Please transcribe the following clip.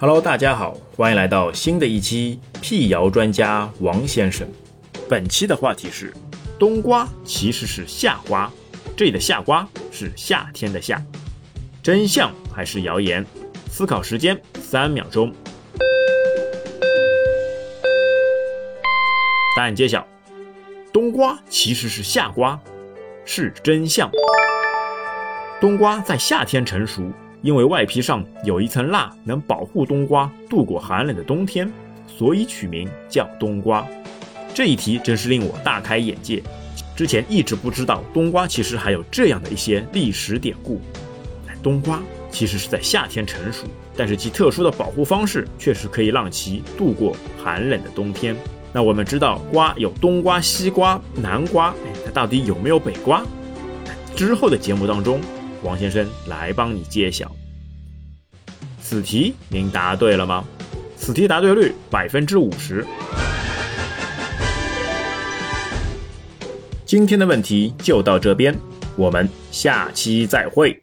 Hello，大家好，欢迎来到新的一期辟谣专家王先生。本期的话题是冬瓜其实是夏瓜，这里的夏瓜是夏天的夏，真相还是谣言？思考时间三秒钟。答案揭晓，冬瓜其实是夏瓜，是真相。冬瓜在夏天成熟。因为外皮上有一层蜡，能保护冬瓜度过寒冷的冬天，所以取名叫冬瓜。这一题真是令我大开眼界，之前一直不知道冬瓜其实还有这样的一些历史典故。冬瓜其实是在夏天成熟，但是其特殊的保护方式确实可以让其度过寒冷的冬天。那我们知道瓜有冬瓜、西瓜、南瓜，哎，它到底有没有北瓜？之后的节目当中。王先生来帮你揭晓，此题您答对了吗？此题答对率百分之五十。今天的问题就到这边，我们下期再会。